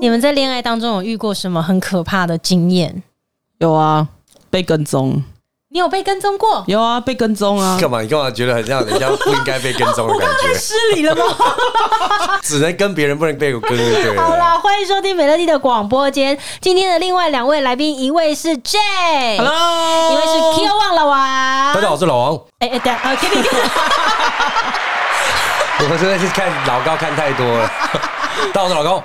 你们在恋爱当中有遇过什么很可怕的经验？有啊，被跟踪。你有被跟踪过？有啊，被跟踪啊！干嘛？你干嘛觉得很像人家不应该被跟踪的感觉？太失礼了吗？只能跟别人，不能被我跟。对。好啦，欢迎收听美乐蒂的广播间。今天的另外两位来宾，一位是 J，Hello，一位是 Q 王老王。大家好，我是老王。哎哎，等下啊，Kitty。我们现在是看老高看太多了。大家好，我是老高。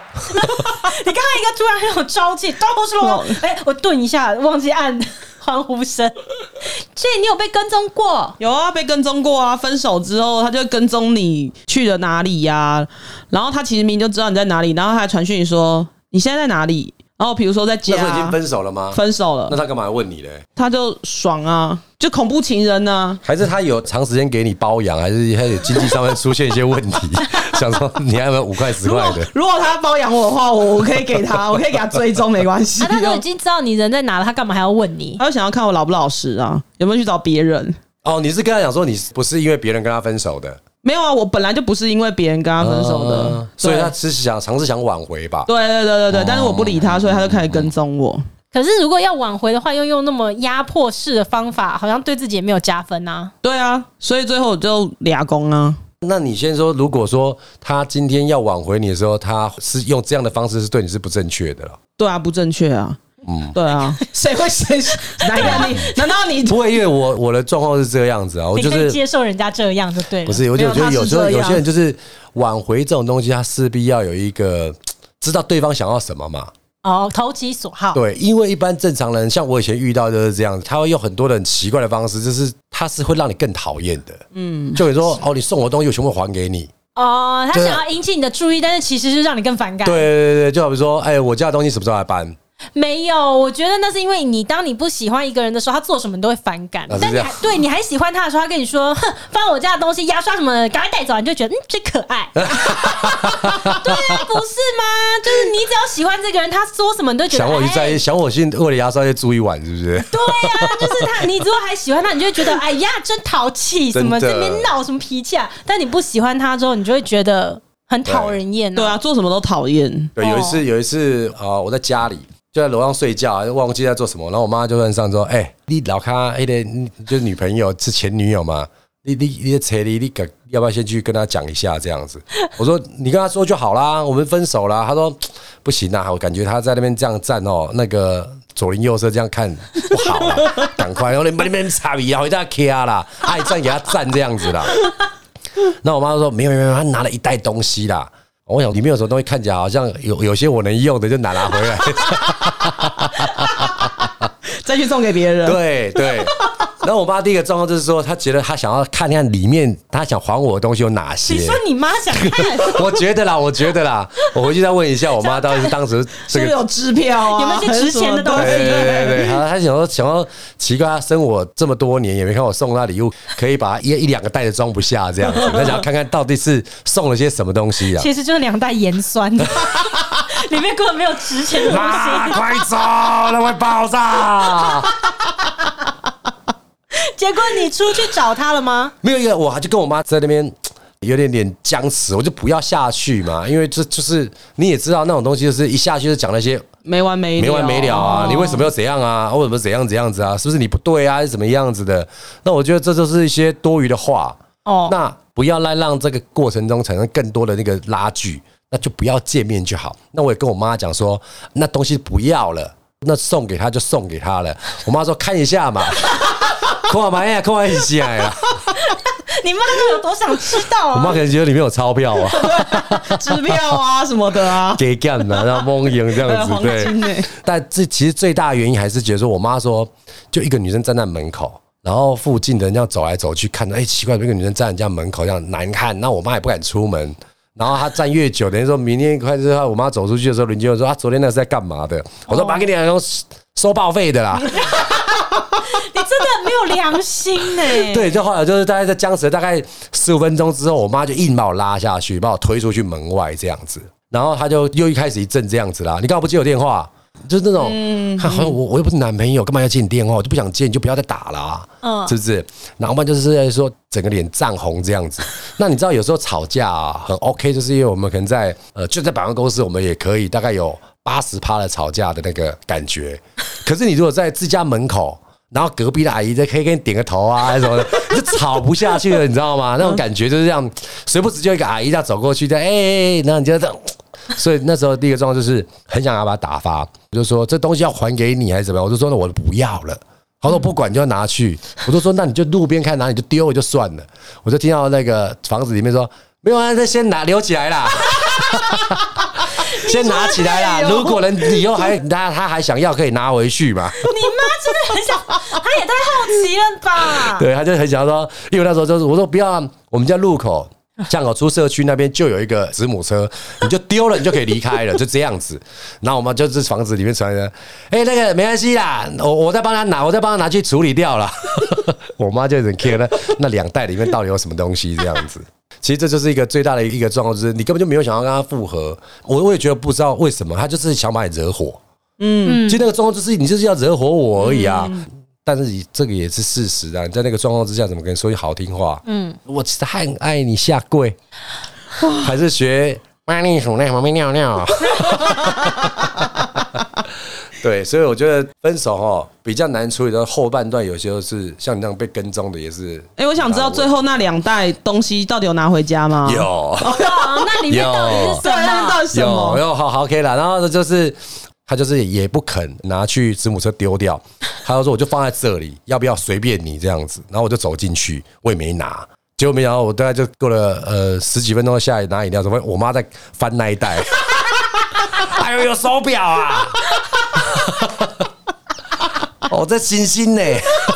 你刚刚一个突然很有朝气，大家好，我是老王。哎，我顿一下，忘记按。欢呼声，所以你有被跟踪过？有啊，被跟踪过啊！分手之后，他就跟踪你去了哪里呀、然后他其实明明就知道你在哪里，然后他还传讯说你现在在哪里？然后比如说在家，那时候已经分手了吗？分手了，那他干嘛要问你嘞？他就爽啊，就恐怖情人呢、啊？还是他有长时间给你包养？还是他有经济上面出现一些问题？想说你还有没有五块十块的？如果他包养我的话，我我可以给他，我可以给他追踪，没关系。他都已经知道你人在哪了，他干嘛还要问你？他就想要看我老不老实啊？有没有去找别人？哦，你是跟他讲说你不是因为别人跟他分手的？没有啊，我本来就不是因为别人跟他分手的，呃、所以他只是想尝试想挽回吧？对对对对对，但是我不理他，所以他就开始跟踪我。可是如果要挽回的话，又用那么压迫式的方法，好像对自己也没有加分啊。对啊，所以最后就俩工啊。那你先说，如果说他今天要挽回你的时候，他是用这样的方式，是对你是不正确的了？对啊，不正确啊。嗯，对啊，谁会谁？哪一个你？难道你不会？因为我我的状况是这样子啊，我就是接受人家这样就对了。不是，我就觉得有时候有些人就是挽回这种东西，他势必要有一个知道对方想要什么嘛。哦，投其所好。对，因为一般正常人，像我以前遇到就是这样子，他会用很多的很奇怪的方式，就是他是会让你更讨厌的。嗯，就比如说哦，你送我的东西，我全部还给你。哦，他想要引起你的注意，但是其实是让你更反感。对对对，就好比说，哎，我家的东西什么时候来搬？没有，我觉得那是因为你，当你不喜欢一个人的时候，他做什么你都会反感。但你还对你还喜欢他的时候，他跟你说：“哼，放我家的东西，牙刷什么的，赶快带走。”你就觉得嗯，真可爱。对啊，不是吗？就是你只要喜欢这个人，他说什么你都觉得。想我去在意，想我去为了牙刷就租一晚，是不是？对啊，就是他。你如果还喜欢他，你就会觉得哎呀，真淘气，什么这边闹什么脾气啊？但你不喜欢他之后，你就会觉得很讨人厌。对啊，做什么都讨厌。对，有一次，有一次啊，我在家里。就在楼上睡觉，忘记在做什么，然后我妈就问上说：“哎、你老卡哎的，就是女朋友是前女友吗？你你你扯你你要不要先去跟她讲一下这样子？” 我说：“你跟她说就好啦，我们分手啦。”她说：“不行啊，我感觉她在那边这样站哦，那个左邻右舍这样看不好啊，赶快，然后你们那边差别回家卡啦，爱站给她站这样子啦。”那我妈说：“没有没有，她拿了一袋东西啦。”我想里面有什么东西，看起来好像有有些我能用的，就拿拿回来，再去送给别人。对对。然后我妈第一个状况就是说，她觉得她想要看看里面，她想还我的东西有哪些。你说你妈想看？我觉得啦，我觉得啦，我回去再问一下我妈，到底是 当时这个有支票啊，有没有些值钱的东西？对对对，她她想说想要奇怪，她生我这么多年也没看我送她礼物，可以把一一两个袋子装不下这样子，她想要看看到底是送了些什么东西啊？其实就是两袋盐酸，里面根本没有值钱的东西。快走，那会爆炸！结果你出去找他了吗？没有，一个我还就跟我妈在那边有点点僵持，我就不要下去嘛，因为这就是你也知道那种东西，就是一下去就讲那些没完没了，没完没了啊！你为什么要怎样啊？为什么怎样怎样子啊？是不是你不对啊？还是怎么样子的？那我觉得这就是一些多余的话哦。那不要来让这个过程中产生更多的那个拉锯，那就不要见面就好。那我也跟我妈讲说，那东西不要了，那送给他就送给他了。我妈说看一下嘛。看嘛呀，看一下呀！你妈是有多想知道啊？我妈可能觉得里面有钞票啊，支票啊什么的啊，给干的，然后蒙赢这样子对。但这其实最大的原因还是觉得说，我妈说，就一个女生站在门口，然后附近的人这样走来走去，看到哎奇怪，那个女生站在人家门口这样难看，那我妈也不敢出门。然后她站越久，等于说明天快之后，我妈走出去的时候，邻居就说啊，昨天那是在干嘛的？我说妈给你两个收报废的啦。没有良心呢、欸？对，就后来就是大概在僵持大概十五分钟之后，我妈就硬把我拉下去，把我推出去门外这样子。然后她就又一开始一阵这样子啦。你干嘛不接我电话？就是那种，嗯，好像我我又不是男朋友，干嘛要接你电话？我就不想接，你就不要再打了，啊，嗯，是不是？然后嘛，就是在说整个脸涨红这样子。那你知道有时候吵架啊，很 OK，就是因为我们可能在呃，就在百货公司，我们也可以大概有八十趴的吵架的那个感觉。可是你如果在自家门口，然后隔壁的阿姨在可以给你点个头啊，什么的，就吵不下去了，你知道吗？那种感觉就是这样，时不时就一个阿姨这样走过去，在哎哎，然后你就这样。所以那时候第一个状况就是很想要把他打发，我就说这东西要还给你还是怎么样？我就说那我不要了。他说不管就要拿去。我就说那你就路边看哪里就丢了就算了。我就听到那个房子里面说没有啊，那先拿留起来啦，先拿起来啦。如果人以后还他他还想要可以拿回去嘛？你妈真的很想，他也太好奇了吧？对，他就很想说，因为那时候就是我说不要啊，我们家路口。巷口出社区那边就有一个子母车，你就丢了，你就可以离开了，就这样子。然后我们就是房子里面传来的，哎，那个没关系啦，我我再帮他拿，我再帮他拿去处理掉了。我妈就很 care 那那两袋里面到底有什么东西这样子。其实这就是一个最大的一个状况，就是你根本就没有想要跟他复合。我我也觉得不知道为什么，他就是想把你惹火。嗯，其实那个状况就是你就是要惹火我而已啊。但是你这个也是事实啊！你在那个状况之下，怎么跟你说句好听话？嗯，我其实很爱你下跪，还是学马铃薯在旁边尿尿？对，所以我觉得分手哦比较难处理的后半段，有些是像你这样被跟踪的，也是。哎，我想知道最后那两袋东西到底有拿回家吗？有，那里面到底是什么？到底什么？有，好好 OK 了。然后就是。他就是也不肯拿去子母车丢掉，他就说我就放在这里，要不要随便你这样子。然后我就走进去，我也没拿，结果没想到我大概就过了呃十几分钟下来拿饮料，怎么我妈在翻那一袋，还有有手表啊，哦，这星星呢。那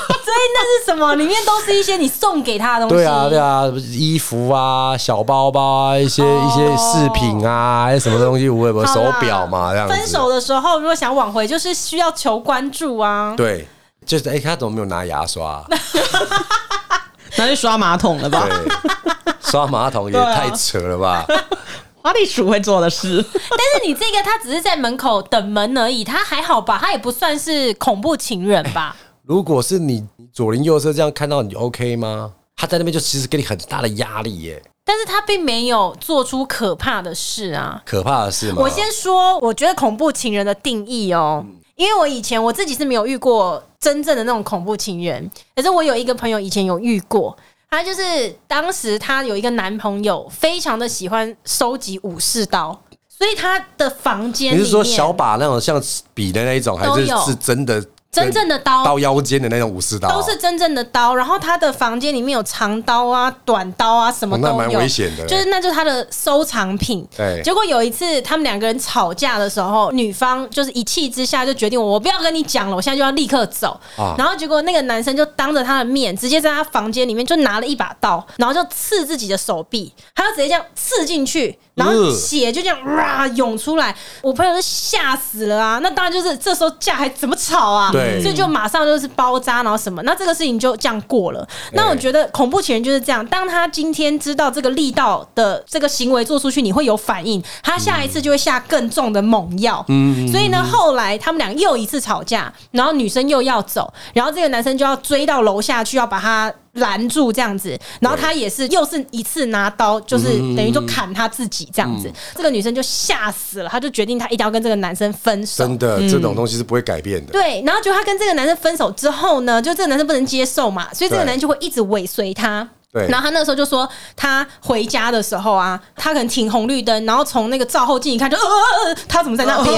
是什么？里面都是一些你送给他的东西。对啊，对啊，衣服啊，小包包啊，一些一些饰品啊，还是什么东西？我有没有手表嘛？这样子。分手的时候，如果想挽回，就是需要求关注啊。对，就是哎、欸，他怎么没有拿牙刷？拿去刷马桶了吧？对，刷马桶也太扯了吧？花栗鼠会做的事。但是你这个，他只是在门口等门而已，他还好吧？他也不算是恐怖情人吧？欸如果是你左邻右舍这样看到你，OK 吗？他在那边就其实给你很大的压力耶。但是他并没有做出可怕的事啊。可怕的事吗？我先说，我觉得恐怖情人的定义哦，因为我以前我自己是没有遇过真正的那种恐怖情人，可是我有一个朋友以前有遇过，他就是当时他有一个男朋友，非常的喜欢收集武士刀，所以他的房间，你是说小把那种像笔的那一种，还是是真的？真正的刀，到腰间的那种武士刀，都是真正的刀。然后他的房间里面有长刀啊、短刀啊，什么都有，蛮危险的。就是那就是他的收藏品。对。结果有一次他们两个人吵架的时候，女方就是一气之下就决定我不要跟你讲了，我现在就要立刻走。然后结果那个男生就当着他的面，直接在他房间里面就拿了一把刀，然后就刺自己的手臂，他就直接这样刺进去。然后血就这样哇涌出来，我朋友都吓死了啊！那当然就是这时候架还怎么吵啊？对，所以就马上就是包扎，然后什么？那这个事情就这样过了。那我觉得恐怖情人就是这样，当他今天知道这个力道的这个行为做出去，你会有反应，他下一次就会下更重的猛药。嗯，所以呢，后来他们俩又一次吵架，然后女生又要走，然后这个男生就要追到楼下去，要把他。拦住这样子，然后他也是又是一次拿刀，就是等于说砍他自己这样子。这个女生就吓死了，她就决定她一定要跟这个男生分手。真的，这种东西是不会改变的。对，然后就她跟这个男生分手之后呢，就这个男生不能接受嘛，所以这个男生就会一直尾随她。对，然后他那时候就说，他回家的时候啊，他可能停红绿灯，然后从那个照后镜一看，就呃呃呃，他怎么在那边？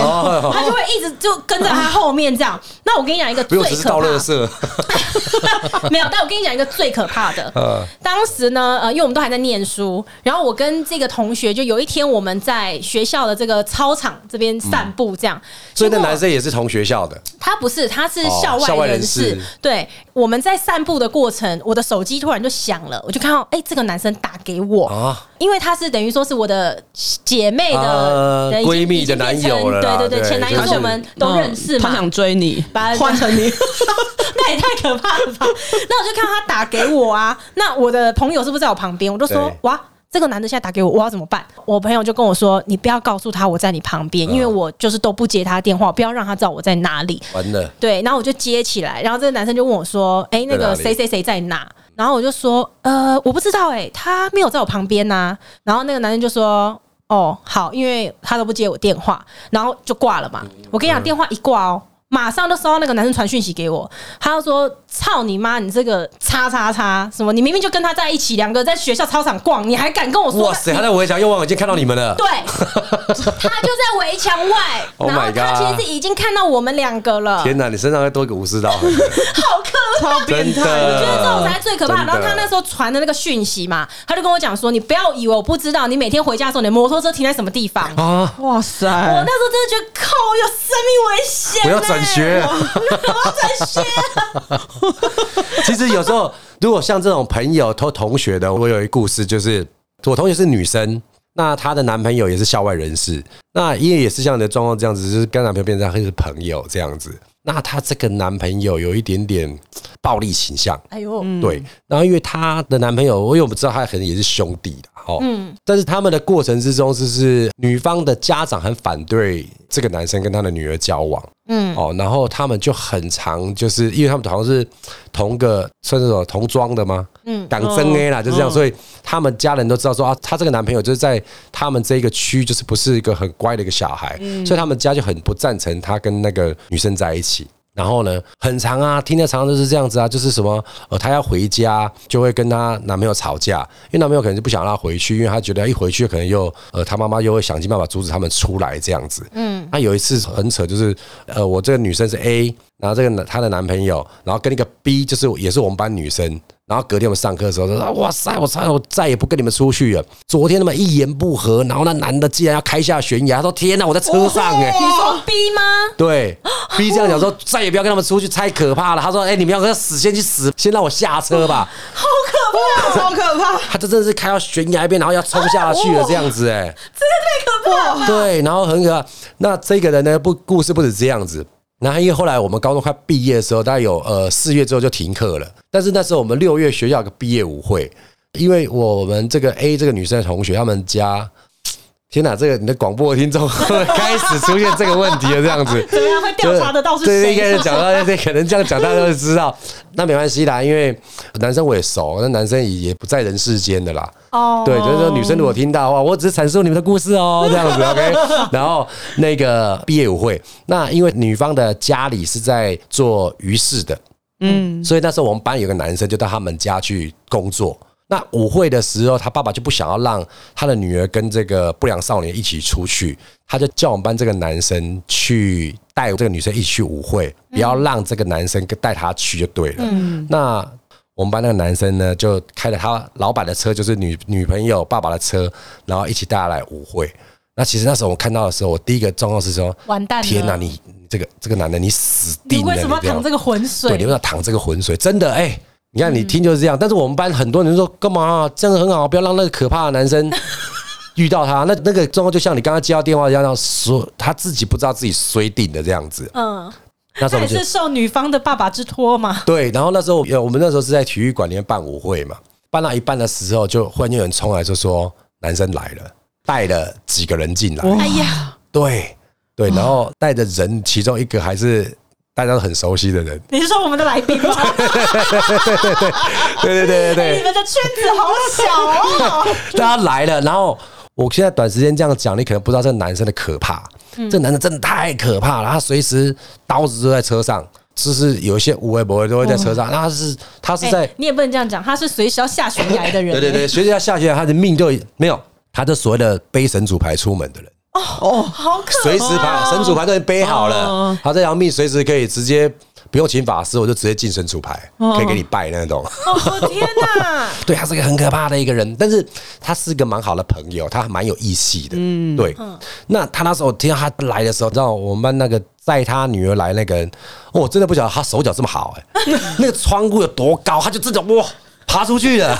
他就会一直就跟在他后面这样。那我跟你讲一个最可怕的，没有，但我跟你讲一个最可怕的。呃 当时呢，呃，因为我们都还在念书，然后我跟这个同学就有一天我们在学校的这个操场这边散步，这样。所以那男生也是同学校的？他不是，他是校外人士。对，我们在散步的过程，我的手机突然就响了。我就看到，哎、欸，这个男生打给我，啊、因为他是等于说是我的姐妹的闺、啊、蜜的男友了，对对对，前男友是我们都认识嘛。他想追你，把他换成你，那也太可怕了吧？那我就看到他打给我啊，那我的朋友是不是在我旁边？我就说，哇。这个男的现在打给我，我要怎么办？我朋友就跟我说，你不要告诉他我在你旁边，因为我就是都不接他电话，不要让他知道我在哪里。完了，对，然后我就接起来，然后这个男生就问我说，哎，那个谁谁谁在哪？然后我就说，呃，我不知道，哎，他没有在我旁边呐。然后那个男生就说，哦，好，因为他都不接我电话，然后就挂了嘛。我跟你讲，电话一挂哦。马上就收到那个男生传讯息给我，他就说：“操你妈！你这个叉叉叉什么？你明明就跟他在一起，两个在学校操场逛，你还敢跟我说？”哇塞！他在围墙右望已经看到你们了。对，他就在围墙外。然后他其实是已经看到我们两个了。天哪！你身上再多一个武士刀，好可怕！变态！我觉得这种才最可怕。然后他那时候传的那个讯息嘛，他就跟我讲说：“你不要以为我不知道，你每天回家的时候，你的摩托车停在什么地方啊？”哇塞！我那时候真的觉得靠，有生命危险！不要转。学，我在学。其实有时候，如果像这种朋友、同同学的，我有一个故事，就是我同学是女生，那她的男朋友也是校外人士，那因为也是像你的状况这样子，就是跟男朋友变成是朋友这样子。那她这个男朋友有一点点暴力倾向，哎呦，对。然后因为她的男朋友，因为我们知道他可能也是兄弟的，哦，嗯。但是他们的过程之中，就是女方的家长很反对这个男生跟他的女儿交往。嗯，哦，然后他们就很常，就是因为他们好像是同个算是什么同庄的吗？嗯，党争 A 啦，就这样，所以他们家人都知道说啊，他这个男朋友就是在他们这个区，就是不是一个很乖的一个小孩，所以他们家就很不赞成他跟那个女生在一起。然后呢，很长啊，听的常常都是这样子啊，就是什么，呃，她要回家就会跟她男朋友吵架，因为男朋友可能就不想让她回去，因为她觉得一回去可能又，呃，她妈妈又会想尽办法阻止他们出来这样子。嗯，那有一次很扯，就是，呃，我这个女生是 A，然后这个男她的男朋友，然后跟那个 B，就是也是我们班女生。然后隔天我们上课的时候，他说：“哇塞，我操，我再也不跟你们出去了。昨天他们一言不合，然后那男的竟然要开下悬崖，他说：天哪，我在车上哎、欸。你说 B 吗？对，B 这样讲说再也不要跟他们出去，太可怕了。他说：哎，你们要死先去死，先让我下车吧。好可怕，好可怕。他这真的是开到悬崖边，然后要冲下去了这样子哎，真的太可怕了。对，然后很可怕。那这个人呢，不故事不止这样子。”然后因为后来我们高中快毕业的时候，大概有呃四月之后就停课了。但是那时候我们六月学校有个毕业舞会，因为我们这个 A 这个女生的同学，他们家。天哪，这个你的广播的听众开始出现这个问题了，这样子 怎么样会调查得到是谁？对，应该是讲到这，可能这样讲大家都知道。那没关系啦，因为男生我也熟，那男生也也不在人世间的啦。哦，对，就是说女生如果听到的话，我只是阐述你们的故事哦，这样子 OK。然后那个毕业舞会，那因为女方的家里是在做鱼市的，嗯，所以那时候我们班有个男生就到他们家去工作。那舞会的时候，他爸爸就不想要让他的女儿跟这个不良少年一起出去，他就叫我们班这个男生去带这个女生一起去舞会，不要让这个男生带她去就对了。嗯那我们班那个男生呢，就开了他老板的车，就是女女朋友爸爸的车，然后一起带他来舞会。那其实那时候我看到的时候，我第一个状况是说：完蛋！天哪，你这个这个男的，你死定了！你为什么要淌这个浑水？对，你为什么要淌这个浑水？真的，哎。你看，你听就是这样，但是我们班很多人说干嘛啊？这样很好，不要让那个可怕的男生 遇到他。那那个状况就像你刚刚接到电话一样，说他自己不知道自己衰定的这样子。嗯，那时候是受女方的爸爸之托嘛？对，然后那时候我们那时候是在体育馆里面办舞会嘛，办到一半的时候，就忽然有人冲来就说男生来了，带了几个人进来。哎呀，对对，然后带的人其中一个还是大家都很熟悉的人。你是说我们的来宾吗？对对对对对对，你们的圈子好小哦。大家来了，然后我现在短时间这样讲，你可能不知道这个男生的可怕。嗯、这男的真的太可怕了，他随时刀子都在车上，就是有一些无微不微都会在车上。那他是他是在、欸，你也不能这样讲，他是随时要下悬崖的人。对对对，随时要下悬崖，他的命就没有，他就所谓的背神主牌出门的人。哦哦，好可怕！随时把神主牌都背好了，他这条命随时可以直接不用请法师，我就直接净身出牌，可以给你拜那种。哦天哪！对，他是个很可怕的一个人，但是他是个蛮好的朋友，他蛮有义气的。嗯，对。那他那时候听到他来的时候，知道我们班那个载他女儿来那个人，我真的不晓得他手脚这么好哎，那个窗户有多高，他就这种哇爬出去了。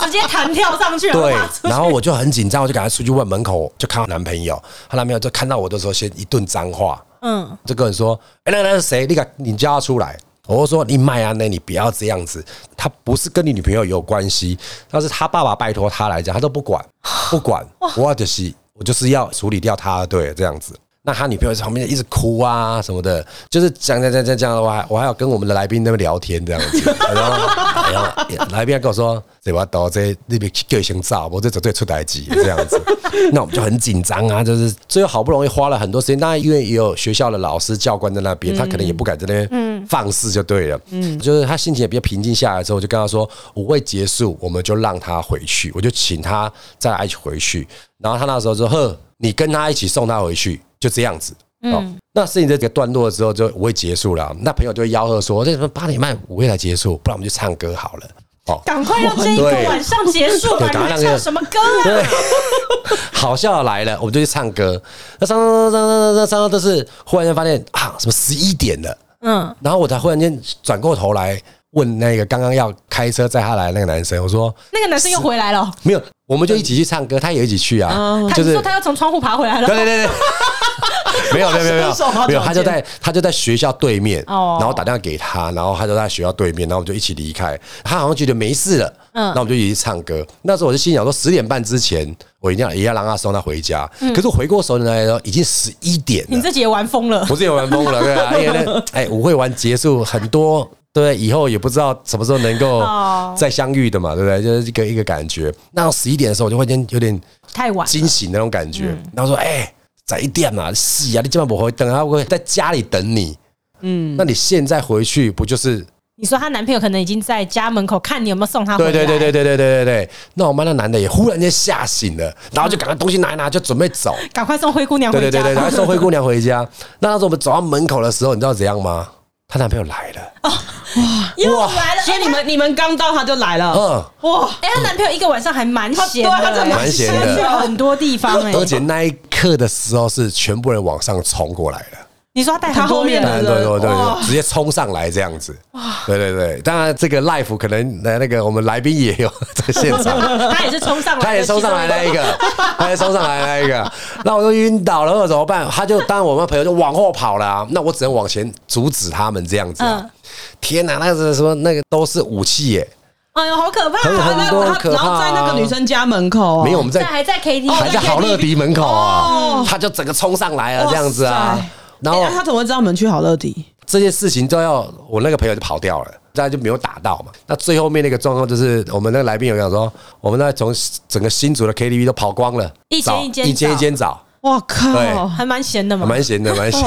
直接弹跳上去，对，然后我就很紧张，我就赶快出去问门口，就看到男朋友，她男朋友就看到我的时候，先一顿脏话，嗯，就跟人说，哎，那个那是谁？你敢，你叫他出来，我就说你麦啊，那你不要这样子。他不是跟你女朋友有关系，但是他爸爸拜托他来讲，他都不管，不管，我就是我就是要处理掉他，对，这样子。那他女朋友在旁边一直哭啊什么的，就是讲讲讲讲讲，我还我还要跟我们的来宾那边聊天这样子，然后然后来宾还跟我说，这把刀在那边个性照，我这绝对出代机这样子，那我们就很紧张啊，就是最后好不容易花了很多时间，当然因为也有学校的老师教官在那边，他可能也不敢在那边放肆就对了，嗯，就是他心情也比较平静下来之后，我就跟他说，舞会结束，我们就让他回去，我就请他再来一起回去，然后他那时候说，呵，你跟他一起送他回去。就这样子，哦，那事情这个段落之后就我会结束了。那朋友就会吆喝说：“这什么八点半舞会才结束，不然我们就唱歌好了。”哦，赶快让这一个晚上结束吧！你们唱什么歌啊？对，好笑来了，我们就去唱歌。那唱唱唱唱唱唱唱，都是忽然间发现啊，什么十一点了，嗯，然后我才忽然间转过头来问那个刚刚要开车载他来的那个男生，我说：“那个男生又回来了？”没有，我们就一起去唱歌，他也一起去啊。就是说他要从窗户爬回来了。对对对对。没有没有没有没有，没有他就在他就在学校对面，然后打电话给他，然后他就在学校对面，然后我们就一起离开。他好像觉得没事了，嗯，那我们就一起唱歌。那时候我就心想说，十点半之前我一定要也要让他送他回家。可是回过神来的时候，已经十一点了。你自己也玩疯了，我自己也玩疯了，对啊。因为呢，哎，舞会完结束，很多对，以后也不知道什么时候能够再相遇的嘛，对不对？就是一个一个感觉。那到十一点的时候，我就会有点有点太晚惊醒那种感觉，然后说，哎。在一点嘛，是啊，你今晚不回等他会在家里等你，嗯，那你现在回去不就是？你说她男朋友可能已经在家门口看你有没有送她回来？对对对对对对对对对。那我们那男的也忽然间吓醒了，然后就赶快东西拿一拿，就准备走，赶快送灰姑娘回家。对对对对，赶快送灰姑娘回家。那当时候我们走到门口的时候，你知道怎样吗？她男朋友来了。哦哇，又来了！所以你们你们刚到他就来了。嗯，哇！哎，她男朋友一个晚上还蛮闲的，蛮闲的，去了很多地方哎。而且那一刻的时候是全部人往上冲过来了。你说他带他后面的人，对对对，直接冲上来这样子。哇！对对对，当然这个 life 可能那那个我们来宾也有在现场，他也是冲上来，他也冲上来那一个，他也冲上来那一个，那我就晕倒了，那怎么办？他就当然我们朋友就往后跑了，那我只能往前阻止他们这样子。天哪，那个什么，那个都是武器耶！哎呦，好可怕！很很多可怕。然后在那个女生家门口，没有，我们在还在 KTV，还在好乐迪门口啊！他就整个冲上来了，这样子啊。然后他怎么会知道我们去好乐迪？这些事情都要我那个朋友就跑掉了，大家就没有打到嘛。那最后面那个状况就是，我们那个来宾有讲说，我们那从整个新竹的 KTV 都跑光了，一间一间一间一间找。哇靠！还蛮闲的嘛，蛮闲的，蛮闲。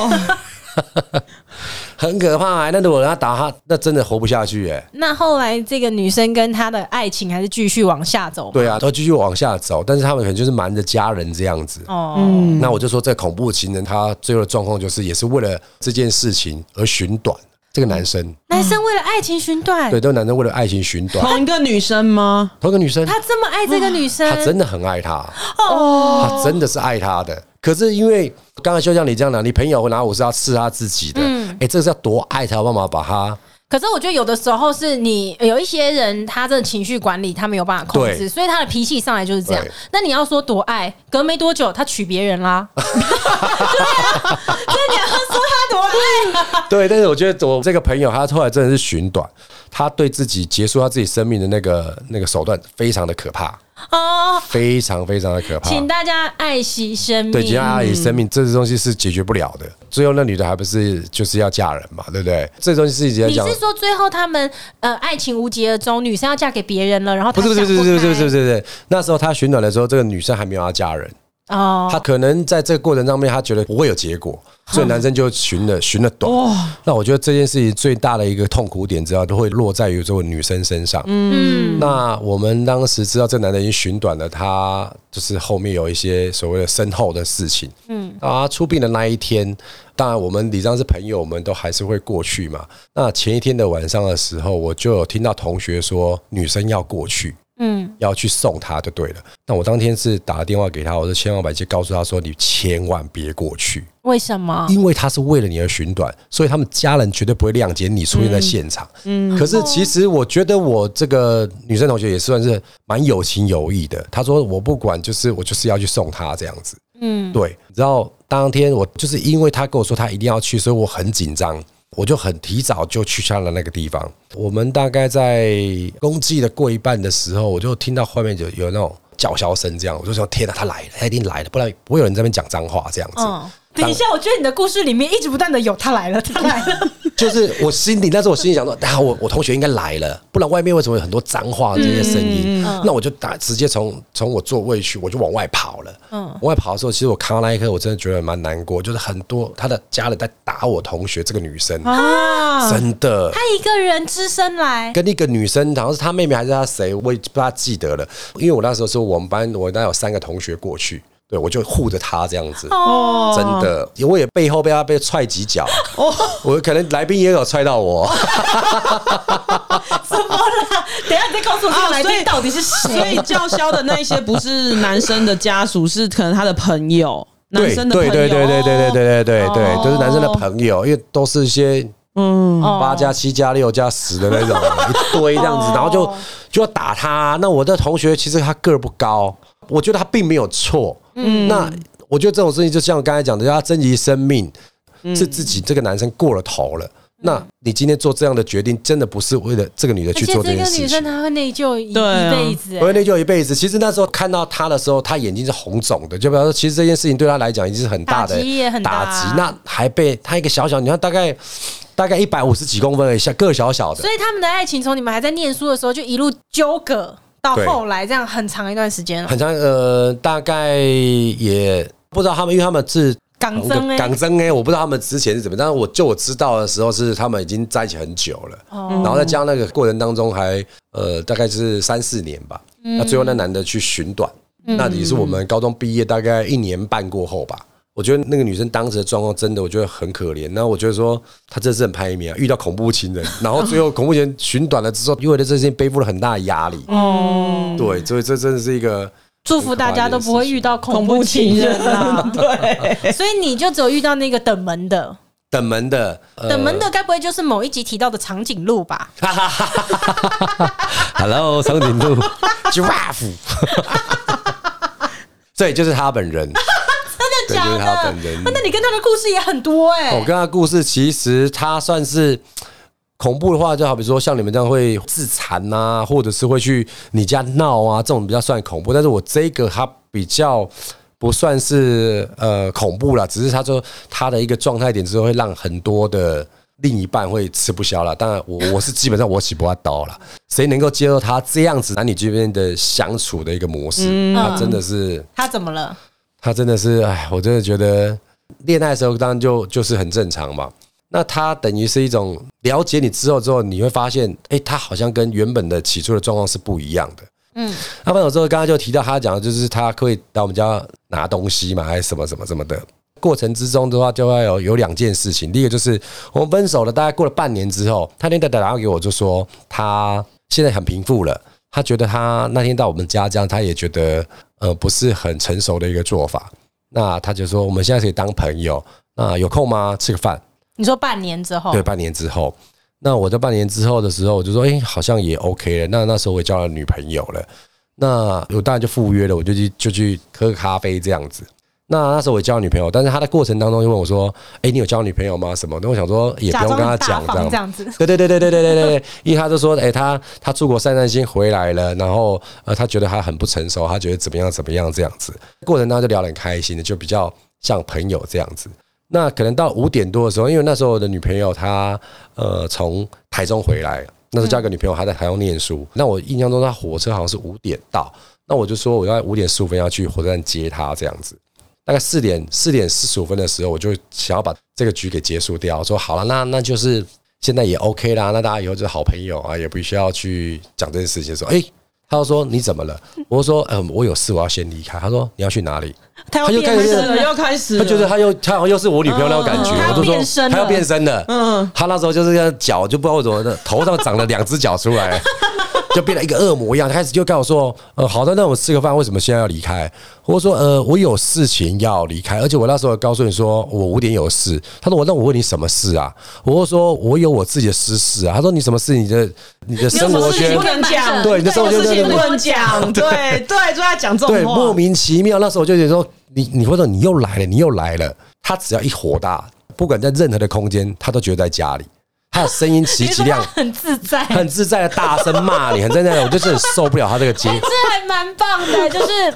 很可怕，欸，那如果他打他，那真的活不下去哎，欸。那后来这个女生跟他的爱情还是继续往下走。对啊，都继续往下走，但是他们可能就是瞒着家人这样子。哦，嗯，那我就说，这恐怖情人他最后的状况就是，也是为了这件事情而寻短。这个男生，男生为了爱情寻短，对，这个男生为了爱情寻短。同一个女生吗？同一个女生，他这么爱这个女生，他真的很爱她哦，他真的是爱她的。可是因为刚才就像你这样的，你朋友拿我是要刺他自己的，嗯，哎，这个是要多爱才有办法把他。可是我觉得有的时候是你有一些人，他的情绪管理他没有办法控制，所以他的脾气上来就是这样。那你要说多爱，隔没多久他娶别人啦。对啊，所以你要说他多爱。对，但是我觉得我这个朋友他后来真的是寻短，他对自己结束他自己生命的那个那个手段非常的可怕。哦，非常非常的可怕，请大家爱惜生命。对，请大家爱惜生命，这些东西是解决不了的。最后那女的还不是就是要嫁人嘛，对不对？这东西是一直在讲。你是说最后他们呃爱情无疾而终，女生要嫁给别人了，然后不是不是不是不是不是不是不是，那时候他寻短的时候，这个女生还没有要嫁人。哦，他可能在这个过程上面，他觉得不会有结果，所以男生就寻了寻了短。那我觉得这件事情最大的一个痛苦点，知道都会落在于这个女生身上。嗯，那我们当时知道这男的已经寻短了，他就是后面有一些所谓的身后的事情。嗯，啊，出殡的那一天，当然我们李章是朋友，我们都还是会过去嘛。那前一天的晚上的时候，我就有听到同学说女生要过去。嗯，要去送他就对了。那我当天是打了电话给他，我说千方百计告诉他说：“你千万别过去。”为什么？因为他是为了你而寻短，所以他们家人绝对不会谅解你出现在现场。嗯，可是其实我觉得我这个女生同学也算是蛮有情有义的。她说：“我不管，就是我就是要去送他这样子。”嗯，对。然后当天我就是因为他跟我说他一定要去，所以我很紧张。我就很提早就去上了那个地方。我们大概在公祭的过一半的时候，我就听到后面有有那种叫嚣声，这样我就说：“天哪，他来了，他一定来了，不然不会有人在那边讲脏话这样子。嗯”等一下，我觉得你的故事里面一直不断的有他来了，他来了。就是我心里，那时候我心里想说，啊，我我同学应该来了，不然外面为什么有很多脏话这些声音？嗯、那我就打直接从从我座位去，我就往外跑了。嗯，往外跑的时候，其实我看到那一刻，我真的觉得蛮难过，就是很多他的家人在打我同学这个女生啊，真的，他一个人只身来，跟一个女生，好像是他妹妹还是他谁，我也不大记得了。因为我那时候说我们班，我大概有三个同学过去。对，我就护着他这样子，哦、真的，我也背后被他被踹几脚，哦、我可能来宾也有踹到我。怎么了？等一下你再告诉我，这个来宾到底是谁？所以叫嚣的那一些不是男生的家属，是可能他的朋友，男生的朋友。对对对对对对对对对对，都、就是男生的朋友，因为都是一些嗯八加七加六加十的那种一堆这样子，然后就就要打他。那我的同学其实他个儿不高。我觉得他并没有错，嗯，那我觉得这种事情就像我刚才讲的，要珍惜生命，是自己这个男生过了头了。那你今天做这样的决定，真的不是为了这个女的去做这件事情。这个女生她会内疚一辈子，会内疚一辈子。其实那时候看到他的时候，他眼睛是红肿的，就比方说其实这件事情对他来讲已经是很大的打击。那还被他一个小小，你看大概大概一百五十几公分的小个小小的。所以他们的爱情从你们还在念书的时候就一路纠葛。到后来这样很长一段时间了，很长呃，大概也不知道他们，因为他们是港生哎，港生哎，我不知道他们之前是怎么，但是我就我知道的时候是他们已经在一起很久了，然后再加上那个过程当中还呃大概是三四年吧，那最后那男的去寻短，那也是我们高中毕业大概一年半过后吧。我觉得那个女生当时的状况真的，我觉得很可怜。那我觉得说，她真是很拍面啊，遇到恐怖情人，然后最后恐怖情人寻短了之后，因为这件事情背负了很大的压力。哦，对，所以这真的是一个祝福大家都不会遇到恐怖情人啊。对，所以你就只有遇到那个等门的，等门的，等门的，该不会就是某一集提到的长颈鹿吧？Hello，长颈鹿，Giraffe，对，就是他本人。就是他本人。那你跟他的故事也很多哎。我跟他的故事，其实他算是恐怖的话，就好比说像你们这样会自残啊，或者是会去你家闹啊，这种比较算恐怖。但是我这个他比较不算是呃恐怖啦，只是他说他的一个状态点之后会让很多的另一半会吃不消了。当然，我我是基本上我起不下刀了。谁能够接受他这样子男女之间的相处的一个模式？他真的是他怎么了？他真的是，哎，我真的觉得恋爱的时候当然就就是很正常嘛。那他等于是一种了解你之后之后，你会发现，哎，他好像跟原本的起初的状况是不一样的。嗯，那分手之后，刚刚就提到他讲的就是他会到我们家拿东西嘛，还是什么什么什么的。过程之中的话，就会有有两件事情。第一个就是我们分手了，大概过了半年之后，他那天打电话给我，就说他现在很平复了。他觉得他那天到我们家这样，他也觉得呃不是很成熟的一个做法。那他就说我们现在可以当朋友，那有空吗？吃个饭。你说半年之后？对，半年之后。那我在半年之后的时候，我就说，哎，好像也 OK 了。那那时候我也交了女朋友了。那我当然就赴约了，我就去就去喝个咖啡这样子。那那时候我交女朋友，但是他的过程当中就问我说：“哎，你有交女朋友吗？什么？”那我想说也不用跟他讲这样，这样子。对对对对对对对对，因为他就说：“哎，他他出国散散心回来了，然后呃，他觉得他很不成熟，他觉得怎么样怎么样这样子。过程当中就聊得很开心的，就比较像朋友这样子。那可能到五点多的时候，因为那时候我的女朋友她呃从台中回来，那时候交个女朋友还在台中念书。那我印象中她火车好像是五点到，那我就说我要五点十五分要去火车站接她这样子。”大概四点四点四十五分的时候，我就想要把这个局给结束掉。说好了，那那就是现在也 OK 啦。那大家以后就是好朋友啊，也不需要去讲这件事情。说，哎，他就说你怎么了？我说，嗯，我有事，我要先离开。他说你要去哪里？他就开始了，又开始。他觉得他又他好像又是我女朋友那种感觉。我就说他要变身了。嗯，他那时候就是个脚就不知道为什么的头上长了两只脚出来。就变了一个恶魔一样，他开始就跟我说：“呃，好的，那我们吃个饭，为什么现在要离开？”我说：“呃，我有事情要离开，而且我那时候告诉你说我五点有事。”他说：“我那我问你什么事啊？”我说：“我有我自己的私事啊。”他说：“你什么事？你的你的生活圈不能讲，对，你的生活圈不能讲，对对，就在讲这种话，对，莫名其妙。那时候我就觉得说，你你或者你又来了，你又来了。他只要一火大。”不管在任何的空间，他都觉得在家里。他的声音极其 亮，很自在，很自在的大声骂你，很自在那，我就是很受不了他这个节奏。这还蛮棒的，就是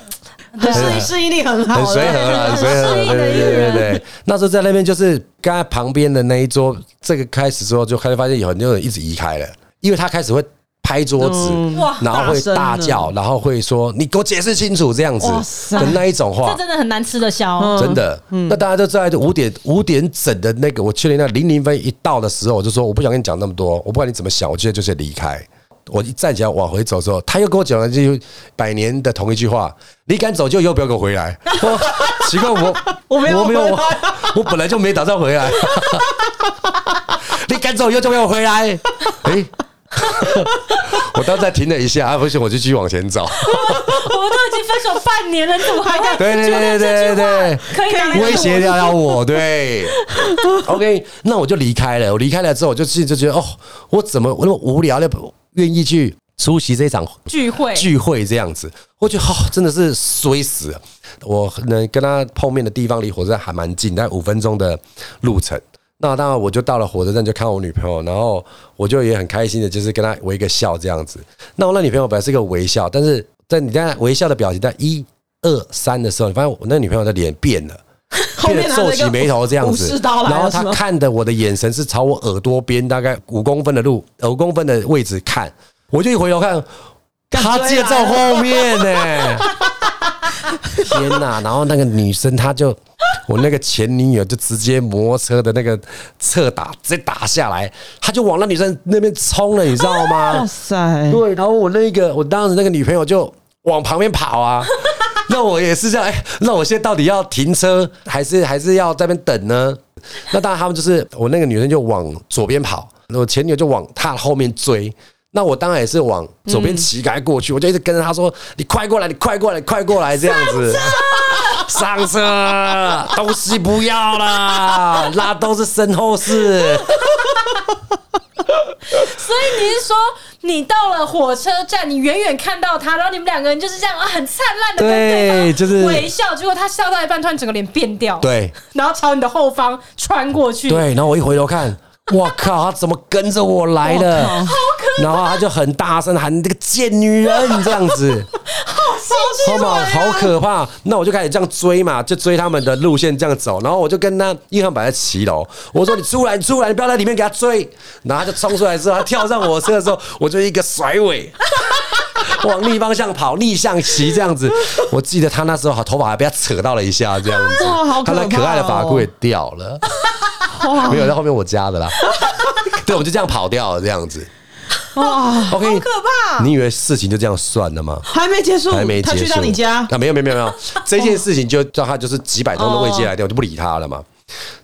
适适应力很好，很随和了，很随和。对对对对对，那时候在那边就是刚才旁边的那一桌，这个开始之后就开始发现有很多人一直移开了，因为他开始会。拍桌子，然后会大叫，然后会说：“你给我解释清楚。”这样子的那一种话，这真的很难吃得消。真的，那大家都在五点五点整的那个，我确定那零零分一到的时候，我就说：“我不想跟你讲那么多，我不管你怎么想，我现在就是离开。”我一站起来往回走的时候，他又跟我讲了句百年的同一句话：“你敢走就以后不要给我回来。”奇怪，我我没有我没有我本来就没打算回来。你敢走以后就不要回来。哎。我当时在停了一下，啊不行，我就继续往前走。我们都已经分手半年了，你怎么还敢？对对对对对，可以威胁掉掉我。对，OK，那我就离开了。我离开了之后，我就自己就觉得，哦，我怎么我那么无聊的愿意去出席这场聚会聚会这样子？我觉得，哦，真的是衰死了。我能跟他碰面的地方离火车站还蛮近，大概五分钟的路程。那当然，我就到了火车站，就看我女朋友，然后我就也很开心的，就是跟她微个笑这样子。那我那女朋友本来是一个微笑，但是在你在微笑的表情在一二三的时候，你发现我那女朋友的脸变了，变得皱起眉头这样子，然后她看的我的眼神是朝我耳朵边大概五公分的路，五公分的位置看，我就一回头看，她接在后面呢，天哪！然后那个女生她就。我那个前女友就直接摩托车的那个侧打直接打下来，他就往那女生那边冲了，你知道吗？哇塞！对，然后我那个我当时那个女朋友就往旁边跑啊，那我也是这样，哎，那我现在到底要停车还是还是要在那边等呢？那当然他们就是我那个女生就往左边跑，我前女友就往她后面追，那我当然也是往左边骑赶过去，我就一直跟着她说：“你快过来，你快过来，快过来！”这样子。上车，东西不要了，那都是身后事。所以你是说，你到了火车站，你远远看到他，然后你们两个人就是这样啊，很灿烂的跟对方就是微笑，结果他笑到一半，突然整个脸变掉，对，然后朝你的后方穿过去，对，然后我一回头看，我靠，他怎么跟着我来的？好可，然后他就很大声喊：“你这个贱女人！”这样子。好嘛，好可怕！那我就开始这样追嘛，就追他们的路线这样走，然后我就跟他一航摆在骑楼，我说：“你出来，你出来，你不要在里面给他追。”然后他就冲出来之后，他跳上我车的时候，我就一个甩尾，往逆方向跑，逆向骑这样子。我记得他那时候好头发还被他扯到了一下，这样子，他那可爱的发箍也掉了，没有在后面我加的啦。对，我就这样跑掉了，这样子。哇，OK，好可怕！你以为事情就这样算了吗？还没结束，还没结束。他去到你家啊？没有，没有，没有，没有。这件事情就叫他就是几百通的未接来电，我就不理他了嘛。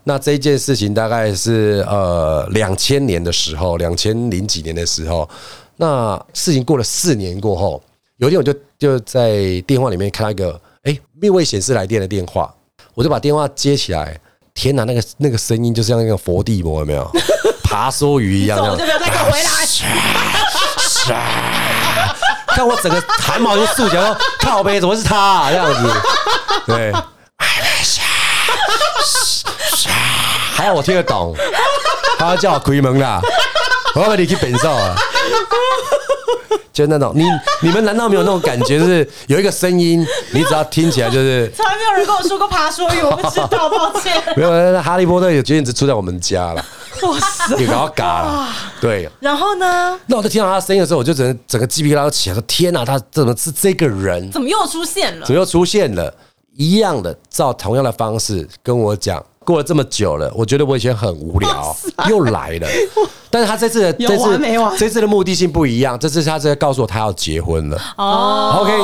那这件事情大概是呃两千年的时候，两千零几年的时候。那事情过了四年过后，有一天我就就在电话里面看到一个哎并未显示来电的电话，我就把电话接起来。天哪，那个那个声音就像那个佛地魔，有没有？爬梭鱼一样，这样。就不要再回来。看我整个汗毛就竖起来，靠北怎么是他啊？这样子，对。还好我听得懂，他要叫我开门啦，我要不你去变瘦啊。就那种，你你们难道没有那种感觉？就是 有一个声音，你只要听起来就是。从来没有人跟我说过爬梭语，我不知道，抱歉。没有，哈利波特有绝对只出在我们家了。哇塞，你不要嘎了。对。然后呢？那我在听到他的声音的时候，我就整整个鸡皮疙瘩都起来，说：“天哪，他怎么是这个人？怎么又出现了？怎么又出现了？一样的，照同样的方式跟我讲。过了这么久了，我觉得我以前很无聊，又来了。但是他这次的这次这次的目的性不一样，这次他是在告诉我他要结婚了。哦，OK，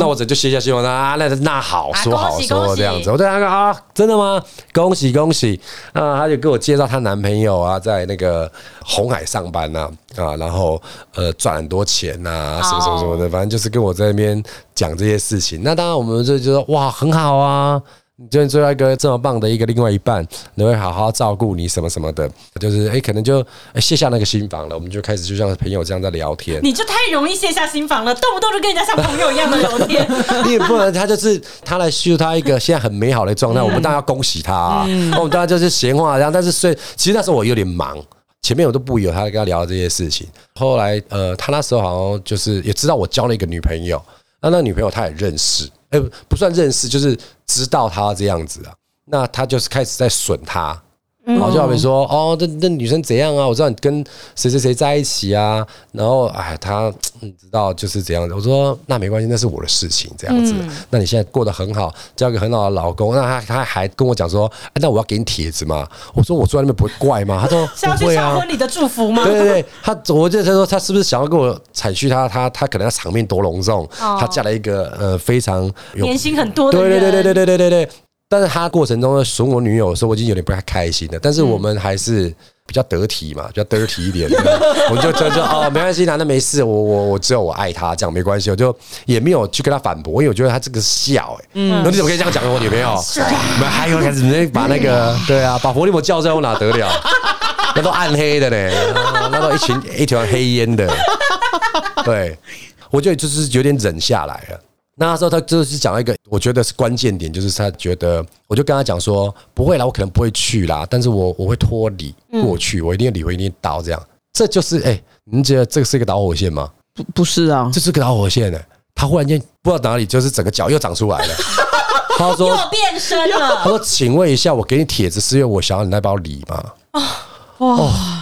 那我这就卸下希望啊，那那好说好说这样子。我对他说啊，真的吗？恭喜恭喜！啊，他就给我介绍她男朋友啊，在那个红海上班呐，啊，然后呃赚很多钱呐，什么什么什么的，反正就是跟我在那边讲这些事情。那当然我们就觉得哇，很好啊。你就追到一个这么棒的一个另外一半，你会好好照顾你什么什么的，就是哎、欸，可能就卸下那个心防了，我们就开始就像朋友这样在聊天。你就太容易卸下心防了，动不动就跟人家像朋友一样的聊天。你也不能，他就是他来叙述他一个现在很美好的状态，我们当然要恭喜他、啊。嗯、我们当然就是闲话这样，但是所以其实那时候我有点忙，前面我都不有他跟他聊这些事情。后来呃，他那时候好像就是也知道我交了一个女朋友，那那女朋友他也认识。哎，欸、不算认识，就是知道他这样子啊。那他就是开始在损他。然后就好比说，哦，这这女生怎样啊？我知道你跟谁谁谁在一起啊。然后，哎，她你知道就是这样子。我说那没关系，那是我的事情，这样子。那你现在过得很好，交一个很好的老公。那他他还跟我讲说，那我要给你帖子吗？我说我坐在那边不会怪吗？他说不会啊。婚礼的祝福吗？对对 对，他我记得他说他是不是想要跟我阐述他他他可能要场面多隆重？他嫁了一个呃非常年薪很多的人。对对对对对对对对对。但是他过程中损我女友的时候，我已经有点不太开心了。但是我们还是比较得体嘛，比较 dirty 一点。我就就就哦，没关系，那那没事。我我我只有我爱他，这样没关系。我就也没有去跟他反驳，因为我觉得他这个是笑哎。嗯，那你怎么可以这样讲我女朋友？是啊，还有开始把那个对啊，把佛利摩叫出来，我哪得了？那都暗黑的呢，那都一群一团黑烟的。对，我觉得就是有点忍下来了。那时候他就是讲了一个，我觉得是关键点，就是他觉得，我就跟他讲说，不会啦，我可能不会去啦，但是我我会脱离过去，我一定要理会，一定到这样，这就是哎、欸，您觉得这个是一个导火线吗？不不是啊，这是个导火线呢、欸。他忽然间不知道哪里，就是整个脚又长出来了。他说又变身了。他说，请问一下，我给你帖子是因为我想要你那包礼吗？哦哇，干。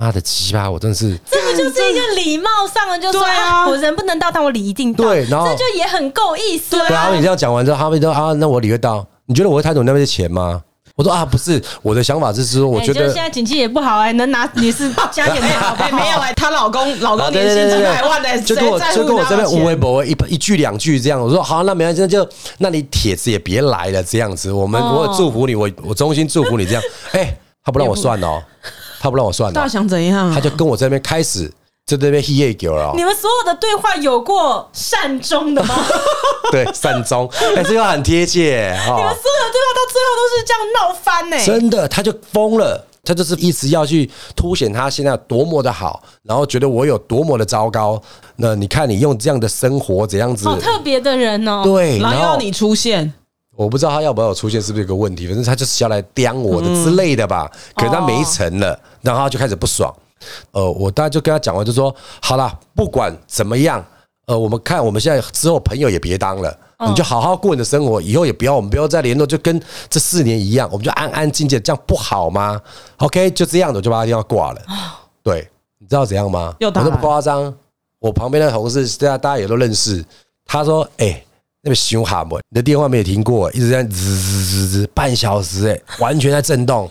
妈的奇葩！我真的是，这不就是一个礼貌上的，就是对啊，我人不能到，但我礼一定到。对，然后这就也很够意思。对啊，你这样讲完之后，他们说啊，那我礼会到。你觉得我会贪图那边的钱吗？我说啊，不是，我的想法是说，我觉得现在经济也不好哎，能拿也是加点好，没有哎，她老公老公年薪几百万的，就跟我就跟我这边无微不微一一句两句这样。我说好，那没关系，那就那你帖子也别来了，这样子，我们我祝福你，我我衷心祝福你这样。哎，他不让我算哦。他不让我算了，他想怎样？他就跟我这边开始在这边 he he 了。你们所有的对话有过善终的吗？对，善终，哎，这个很贴切。你们所有的对话到最后都是这样闹翻呢？真的，他就疯了，他就是一直要去凸显他现在多么的好，然后觉得我有多么的糟糕。那你看，你用这样的生活怎样子？好特别的人哦。对，然后你出现。我不知道他要不要出现，是不是有个问题？反正他就是要来刁我的之类的吧。可是他没成了，然后他就开始不爽。呃，我大概就跟他讲完，就说好了，不管怎么样，呃，我们看我们现在之后朋友也别当了，你就好好过你的生活，以后也不要我们不要再联络，就跟这四年一样，我们就安安静静，这样不好吗？OK，就这样的，我就把他电话挂了。对，你知道怎样吗？我那么夸张，我旁边的同事，大家大家也都认识。他说：“哎。”那边凶悍不？你的电话没有停过，一直在滋滋滋滋，半小时哎，完全在震动。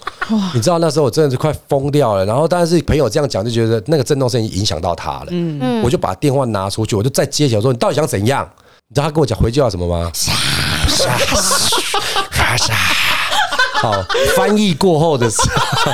你知道那时候我真的是快疯掉了。然后，但是朋友这样讲，就觉得那个震动声音影响到他了。嗯嗯，我就把电话拿出去，我就再接起来说：“你到底想怎样？”你知道他跟我讲回句话什么吗？好，翻译过后的时候，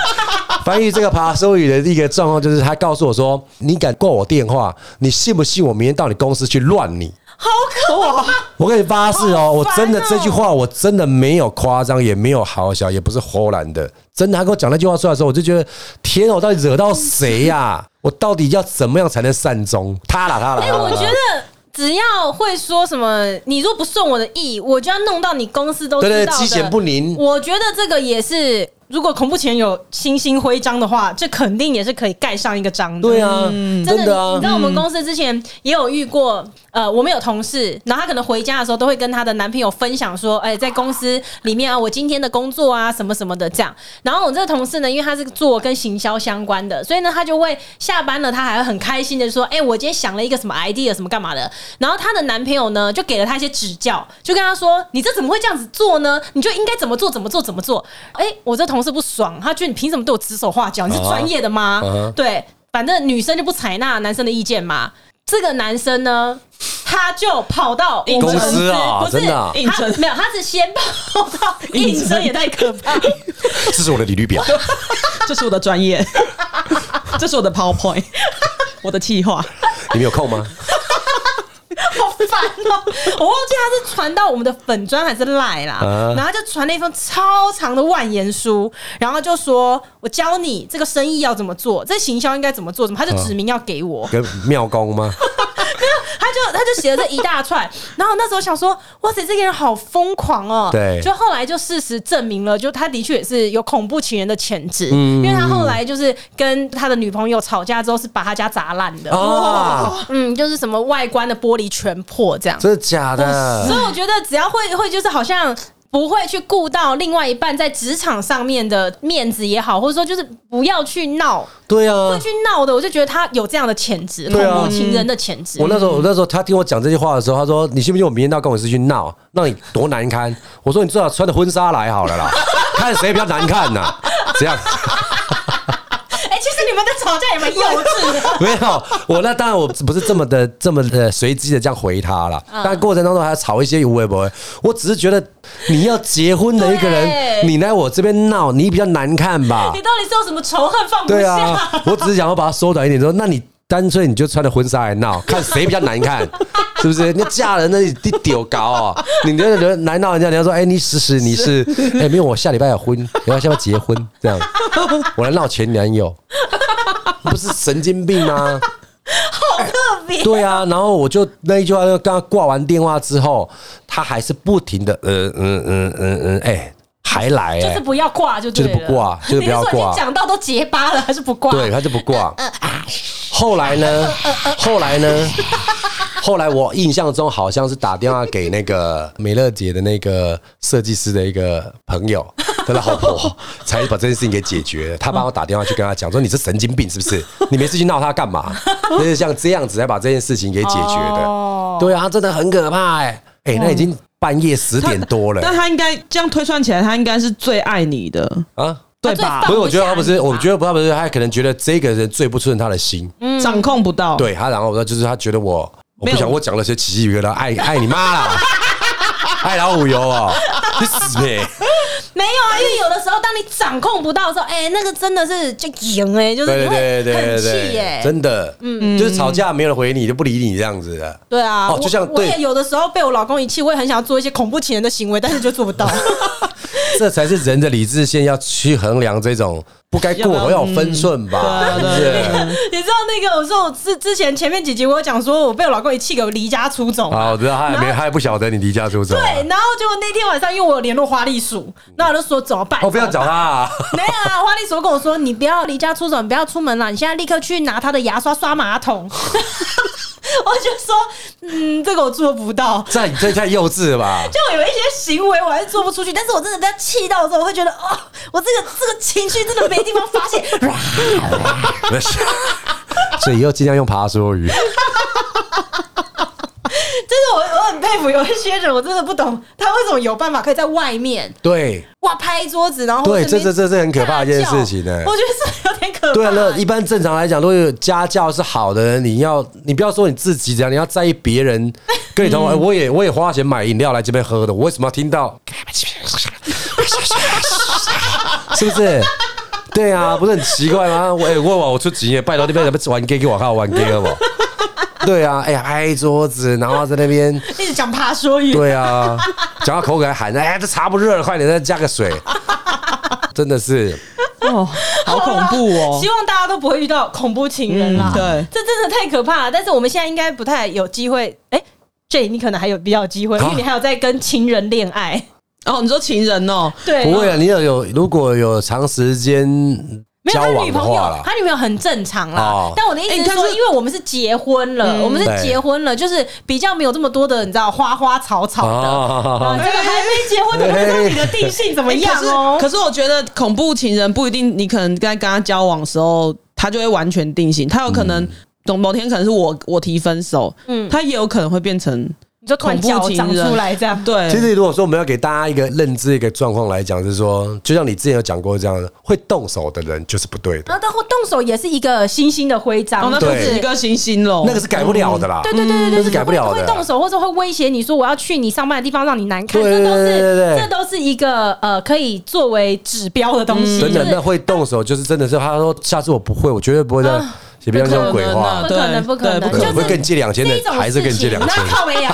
翻译这个爬收语的一个状况，就是他告诉我说：“你敢挂我电话，你信不信我明天到你公司去乱你？”好可怕！我跟你发誓哦，我真的这句话我真的没有夸张，也没有好笑，也不是唬烂的。真的，他跟我讲那句话出来的时候，我就觉得天啊，我到底惹到谁呀？我到底要怎么样才能善终？他啦，他啦。哎，我觉得只要会说什么，你若不顺我的意，我就要弄到你公司都知道的。对对，鸡犬不宁。我觉得这个也是。如果恐怖前有星星徽章的话，这肯定也是可以盖上一个章的。对啊，真的啊！你知道我们公司之前也有遇过，呃，我们有同事，然后她可能回家的时候都会跟她的男朋友分享说，哎，在公司里面啊，我今天的工作啊，什么什么的这样。然后我这个同事呢，因为他是做跟行销相关的，所以呢，他就会下班了，他还会很开心的说，哎，我今天想了一个什么 idea，什么干嘛的。然后她的男朋友呢，就给了他一些指教，就跟他说，你这怎么会这样子做呢？你就应该怎么做，怎么做，怎么做。哎，我这同事不爽，他觉得你凭什么对我指手画脚？你是专业的吗？Uh. 对，反正女生就不采纳男生的意见嘛。这个男生呢，他就跑到公司啊，不是真的、啊，他没有，他是先跑到 应征，也太可怕。这是我的履历表，这是我的专业，这是我的 PowerPoint，我的计划。你们有空吗？好烦烦哦！我忘记他是传到我们的粉砖还是赖啦，然后就传了一封超长的万言书，然后就说我教你这个生意要怎么做，这行销应该怎么做，怎么他就指明要给我，跟妙公吗？他就他就写了这一大串，然后那时候想说，哇塞，这个人好疯狂哦！对，就后来就事实证明了，就他的确也是有恐怖情人的潜质，嗯，因为他后来就是跟他的女朋友吵架之后，是把他家砸烂的，哦，嗯，就是什么外观的玻璃全破这样，真的假的？所以我觉得只要会会就是好像。不会去顾到另外一半在职场上面的面子也好，或者说就是不要去闹，对啊，会去闹的，我就觉得他有这样的潜质，恐怖情人的潜质。我那时候，我那时候他听我讲这句话的时候，他说：“你信不信我明天到公司去闹，让你多难堪？”我说：“你最好穿着婚纱来好了啦，看谁比较难看呐。”这样。你们的吵架也蛮幼稚的。没有，我那当然我不是这么的这么的随机的这样回他了。但过程当中还要吵一些无谓不会。我只是觉得你要结婚的一个人，你来我这边闹，你比较难看吧？你到底是有什么仇恨放不下？对啊，我只是想要把它缩短一点，说那你干脆你就穿着婚纱来闹，看谁比较难看，是不是？你嫁人那你丢高啊？你那个人来闹人家，人家说哎，你试试你是哎，没有，我下礼拜有婚，你要下不要结婚？这样，我来闹前男友。不是神经病吗？好特别。对啊，然后我就那一句话，就刚刚挂完电话之后，他还是不停的，嗯嗯嗯嗯嗯，哎，还来，就是不要挂，就就是不挂，就是不要挂。讲到都结巴了，还是不挂？对，他就不挂。后来呢？后来呢？后来我印象中好像是打电话给那个 美乐姐的那个设计师的一个朋友。他的老婆 才把这件事情给解决了。他帮我打电话去跟他讲说：“你是神经病是不是？你没事去闹他干嘛？”就是像这样子才把这件事情给解决的。对啊，真的很可怕哎哎，那已经半夜十点多了。但他应该这样推算起来，他应该是最爱你的。啊，对吧？所以我觉得他不是，我觉得不，他不是，他可能觉得这个人最不顺他的心，掌控不到。对他，然后我说就是他觉得我，我不想我讲了些奇奇怪怪的，爱爱你妈啦，爱老虎油哦，你死呗。没有啊，因为有的时候，当你掌控不到的时候，哎、欸，那个真的是就赢哎，就是你会很气哎，真的，嗯，就是吵架没有人回你，就不理你这样子的。对啊，哦，就像我也有的时候被我老公一气，我也很想要做一些恐怖情人的行为，但是就做不到。这才是人的理智线要去衡量这种。不该过，要有分寸吧？对对对，你知道那个？我说我之之前前面几集我有讲说，我被我老公一气给我离家出走。啊，我知道他还没，他还不晓得你离家出走。对，然后结果那天晚上，因为我有联络花栗鼠，那我就说怎么办？我不要找他。啊。没有啊，花栗鼠跟我说，你不要离家出走，你不要出门了，你现在立刻去拿他的牙刷刷马桶。我就说，嗯，这个我做不到。这这太幼稚了吧？就有一些行为我还是做不出去，但是我真的在气到的时候，我会觉得，哦，我这个这个情绪真的没地方发泄。所以以后尽量用爬梭语。我我很佩服有一些人，我真的不懂他为什么有办法可以在外面对哇拍桌子，然后对，这这这是很可怕的一件事情呢。我觉得是有点可怕。对啊，那一般正常来讲，如果家教是好的人，你要你不要说你自己这样，你要在意别人跟你同，我也我也花钱买饮料来这边喝的，我为什么要听到？是不是？对啊，不是很奇怪吗？我问我我出钱，拜托那边怎么玩 gay 给我看玩 gay 了不？对啊，哎呀，拍桌子，然后在那边一直讲爬说语。对啊，讲到口渴还喊，哎，这茶不热了，快点再加个水。真的是哦，好恐怖哦！希望大家都不会遇到恐怖情人啦。对，这真的太可怕了。但是我们现在应该不太有机会。哎，J，你可能还有比较机会，因为你还有在跟情人恋爱。哦，你说情人哦？对，不会啊。你要有如果有长时间交往的话，他女朋友很正常啦。但我的意思是说，因为我们是结婚了，我们是结婚了，就是比较没有这么多的，你知道花花草草的。这个还没结婚的，不知道你的定性怎么样哦。可是我觉得恐怖情人不一定，你可能在跟他交往的时候，他就会完全定性。他有可能，某天可能是我我提分手，嗯，他也有可能会变成。就突然脚长出来这样，对。其实如果说我们要给大家一个认知、一个状况来讲，就是说，就像你之前有讲过这样的，会动手的人就是不对的。那他会动手也是一个星星的徽章，那就是一个星星喽。那个是改不了的啦。对对对对对，那是改不了的。会动手或者会威胁你说我要去你上班的地方让你难看，这都是这都是一个呃可以作为指标的东西。真的，那会动手就是真的是他说下次我不会，我绝对不会再。也不要这种鬼话，不可能，不可能，就是会更借两千的，还是更借两千？那靠 没有，没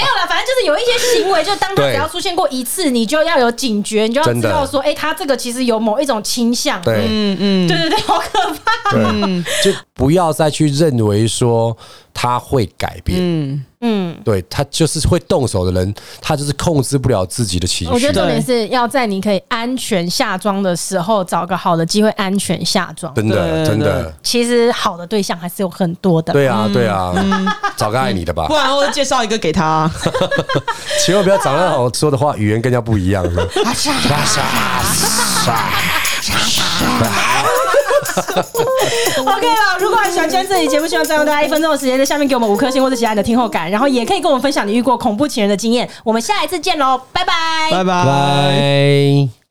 有了，反正就是有一些行为，就当他只要出现过一次，你就要有警觉，你就要知道说，哎，他这个其实有某一种倾向。对，嗯嗯，对对对，好可怕。嗯，就不要再去认为说他会改变。嗯。嗯，对，他就是会动手的人，他就是控制不了自己的情绪。我觉得重点是要在你可以安全下庄的时候，找个好的机会安全下庄。真的，真的。其实好的对象还是有很多的。对啊，对啊，找个爱你的吧。不然我介绍一个给他。千万不要找那种说的话语言更加不一样的。OK 了，如果还喜欢今天这期节目，希望占用大家一分钟的时间，在下面给我们五颗星或者喜爱的听后感，然后也可以跟我们分享你遇过恐怖情人的经验。我们下一次见喽，拜拜，拜拜。